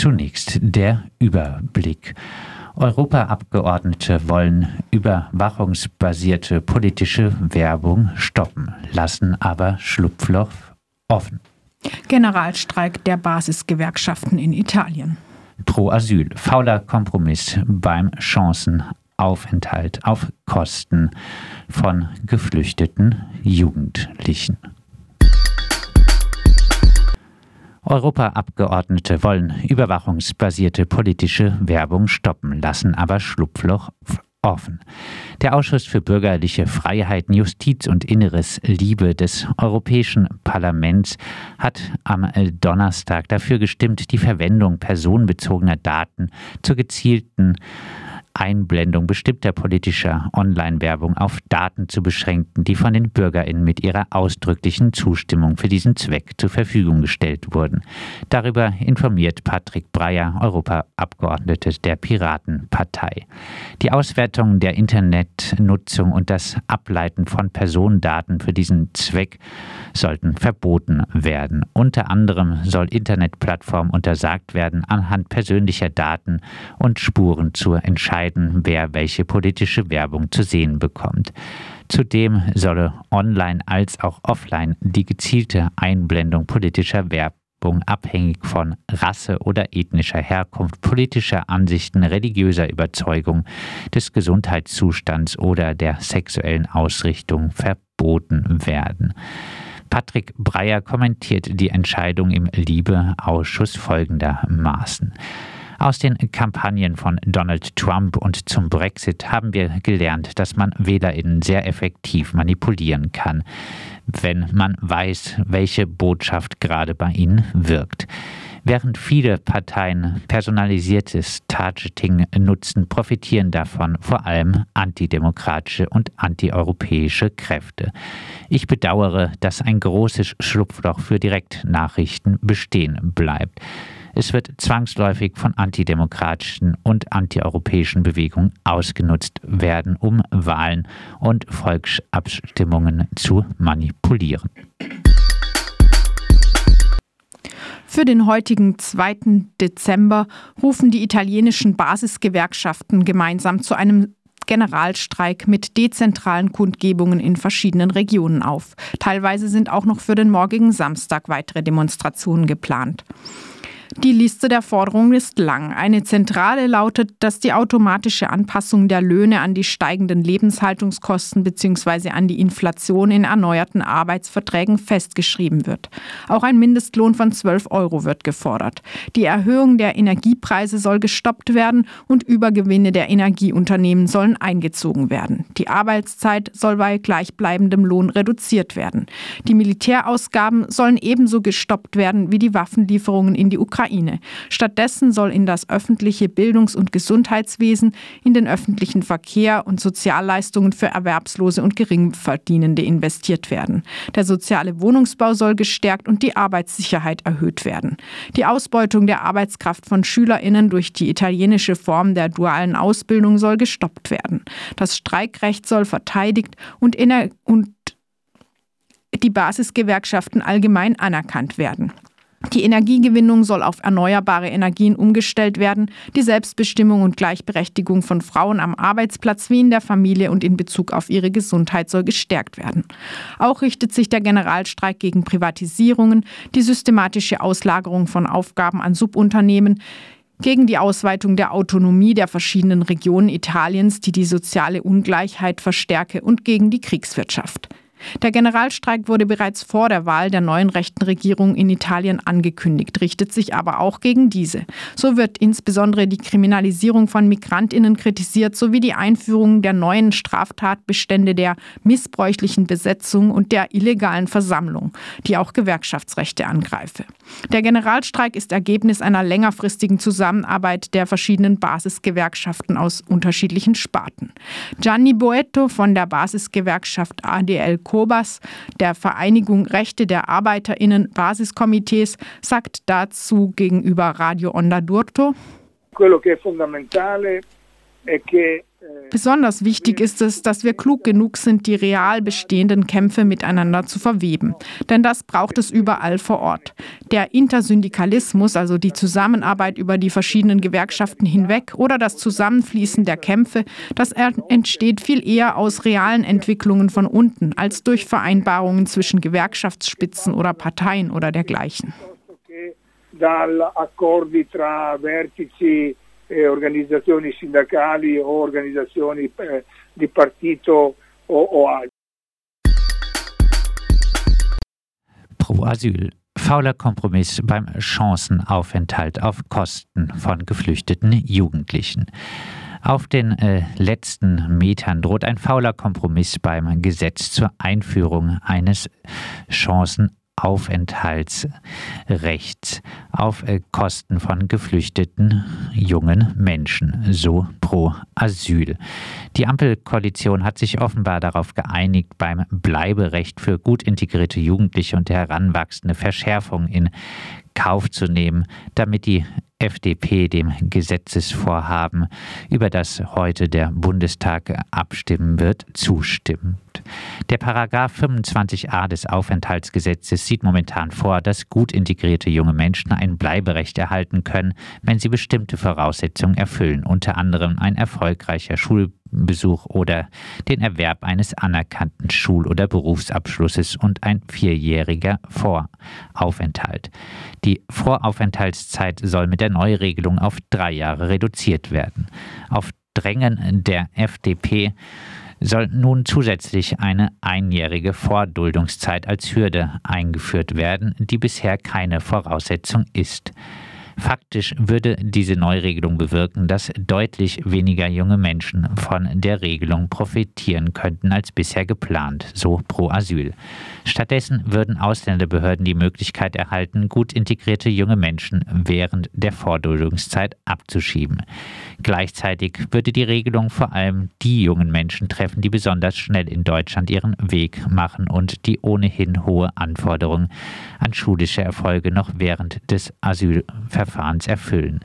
zunächst der Überblick. Europaabgeordnete wollen überwachungsbasierte politische Werbung stoppen, lassen aber Schlupfloch offen. Generalstreik der Basisgewerkschaften in Italien. Pro Asyl, fauler Kompromiss beim Chancenaufenthalt auf Kosten von geflüchteten Jugendlichen. Europaabgeordnete wollen überwachungsbasierte politische Werbung stoppen, lassen aber Schlupfloch offen. Der Ausschuss für bürgerliche Freiheiten, Justiz und Inneres Liebe des Europäischen Parlaments hat am Donnerstag dafür gestimmt, die Verwendung personenbezogener Daten zur gezielten Einblendung bestimmter politischer Online-Werbung auf Daten zu beschränken, die von den BürgerInnen mit ihrer ausdrücklichen Zustimmung für diesen Zweck zur Verfügung gestellt wurden. Darüber informiert Patrick Breyer, Europaabgeordnete der Piratenpartei. Die Auswertung der Internetnutzung und das Ableiten von Personendaten für diesen Zweck sollten verboten werden. Unter anderem soll Internetplattformen untersagt werden, anhand persönlicher Daten und Spuren zur Entscheidung entscheiden, wer welche politische Werbung zu sehen bekommt. Zudem solle online als auch offline die gezielte Einblendung politischer Werbung abhängig von Rasse oder ethnischer Herkunft, politischer Ansichten, religiöser Überzeugung, des Gesundheitszustands oder der sexuellen Ausrichtung verboten werden. Patrick Breyer kommentiert die Entscheidung im Liebeausschuss folgendermaßen. Aus den Kampagnen von Donald Trump und zum Brexit haben wir gelernt, dass man WählerInnen sehr effektiv manipulieren kann, wenn man weiß, welche Botschaft gerade bei ihnen wirkt. Während viele Parteien personalisiertes Targeting nutzen, profitieren davon vor allem antidemokratische und antieuropäische Kräfte. Ich bedauere, dass ein großes Schlupfloch für Direktnachrichten bestehen bleibt. Es wird zwangsläufig von antidemokratischen und antieuropäischen Bewegungen ausgenutzt werden, um Wahlen und Volksabstimmungen zu manipulieren. Für den heutigen 2. Dezember rufen die italienischen Basisgewerkschaften gemeinsam zu einem Generalstreik mit dezentralen Kundgebungen in verschiedenen Regionen auf. Teilweise sind auch noch für den morgigen Samstag weitere Demonstrationen geplant. Die Liste der Forderungen ist lang. Eine zentrale lautet, dass die automatische Anpassung der Löhne an die steigenden Lebenshaltungskosten bzw. an die Inflation in erneuerten Arbeitsverträgen festgeschrieben wird. Auch ein Mindestlohn von 12 Euro wird gefordert. Die Erhöhung der Energiepreise soll gestoppt werden und Übergewinne der Energieunternehmen sollen eingezogen werden. Die Arbeitszeit soll bei gleichbleibendem Lohn reduziert werden. Die Militärausgaben sollen ebenso gestoppt werden wie die Waffenlieferungen in die Ukraine. Ukraine. Stattdessen soll in das öffentliche Bildungs- und Gesundheitswesen, in den öffentlichen Verkehr und Sozialleistungen für Erwerbslose und Geringverdienende investiert werden. Der soziale Wohnungsbau soll gestärkt und die Arbeitssicherheit erhöht werden. Die Ausbeutung der Arbeitskraft von Schülerinnen durch die italienische Form der dualen Ausbildung soll gestoppt werden. Das Streikrecht soll verteidigt und, und die Basisgewerkschaften allgemein anerkannt werden. Die Energiegewinnung soll auf erneuerbare Energien umgestellt werden. Die Selbstbestimmung und Gleichberechtigung von Frauen am Arbeitsplatz wie in der Familie und in Bezug auf ihre Gesundheit soll gestärkt werden. Auch richtet sich der Generalstreik gegen Privatisierungen, die systematische Auslagerung von Aufgaben an Subunternehmen, gegen die Ausweitung der Autonomie der verschiedenen Regionen Italiens, die die soziale Ungleichheit verstärke, und gegen die Kriegswirtschaft. Der Generalstreik wurde bereits vor der Wahl der neuen rechten Regierung in Italien angekündigt, richtet sich aber auch gegen diese. So wird insbesondere die Kriminalisierung von Migrantinnen kritisiert sowie die Einführung der neuen Straftatbestände der missbräuchlichen Besetzung und der illegalen Versammlung, die auch Gewerkschaftsrechte angreife. Der Generalstreik ist Ergebnis einer längerfristigen Zusammenarbeit der verschiedenen Basisgewerkschaften aus unterschiedlichen Sparten. Gianni Boetto von der Basisgewerkschaft ADL Kobas, der Vereinigung Rechte der ArbeiterInnen Basiskomitees, sagt dazu gegenüber Radio Onda d'Urto. Besonders wichtig ist es, dass wir klug genug sind, die real bestehenden Kämpfe miteinander zu verweben. Denn das braucht es überall vor Ort. Der Intersyndikalismus, also die Zusammenarbeit über die verschiedenen Gewerkschaften hinweg oder das Zusammenfließen der Kämpfe, das entsteht viel eher aus realen Entwicklungen von unten als durch Vereinbarungen zwischen Gewerkschaftsspitzen oder Parteien oder dergleichen. Dall'accordi tra vertici eh, organizzazioni sindacali o organizzazioni eh, di partito o, o altro. Pro Asyl. Fauler Kompromiss beim Chancenaufenthalt auf Kosten von geflüchteten Jugendlichen. Auf den äh, letzten Metern droht ein fauler Kompromiss beim Gesetz zur Einführung eines Chancenaufenthalts Aufenthaltsrechts auf äh, Kosten von geflüchteten jungen Menschen, so pro Asyl. Die Ampelkoalition hat sich offenbar darauf geeinigt, beim Bleiberecht für gut integrierte Jugendliche und heranwachsende Verschärfungen in Kauf zu nehmen, damit die FDP dem Gesetzesvorhaben, über das heute der Bundestag abstimmen wird, zustimmt. Der Paragraph 25a des Aufenthaltsgesetzes sieht momentan vor, dass gut integrierte junge Menschen ein Bleiberecht erhalten können, wenn sie bestimmte Voraussetzungen erfüllen, unter anderem ein erfolgreicher Schulbesuch oder den Erwerb eines anerkannten Schul- oder Berufsabschlusses und ein vierjähriger Voraufenthalt. Die Voraufenthaltszeit soll mit der Neuregelung auf drei Jahre reduziert werden. Auf Drängen der FDP soll nun zusätzlich eine einjährige Vorduldungszeit als Hürde eingeführt werden, die bisher keine Voraussetzung ist. Faktisch würde diese Neuregelung bewirken, dass deutlich weniger junge Menschen von der Regelung profitieren könnten als bisher geplant, so pro Asyl. Stattdessen würden Ausländerbehörden die Möglichkeit erhalten, gut integrierte junge Menschen während der Vorduldungszeit abzuschieben. Gleichzeitig würde die Regelung vor allem die jungen Menschen treffen, die besonders schnell in Deutschland ihren Weg machen und die ohnehin hohe Anforderungen an schulische Erfolge noch während des Asylverfahrens Asylverfahrens erfüllen.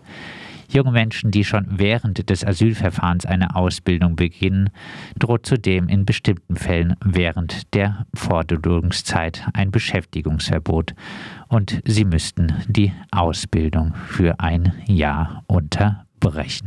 Junge Menschen, die schon während des Asylverfahrens eine Ausbildung beginnen, droht zudem in bestimmten Fällen während der Forderungszeit ein Beschäftigungsverbot und sie müssten die Ausbildung für ein Jahr unterbrechen.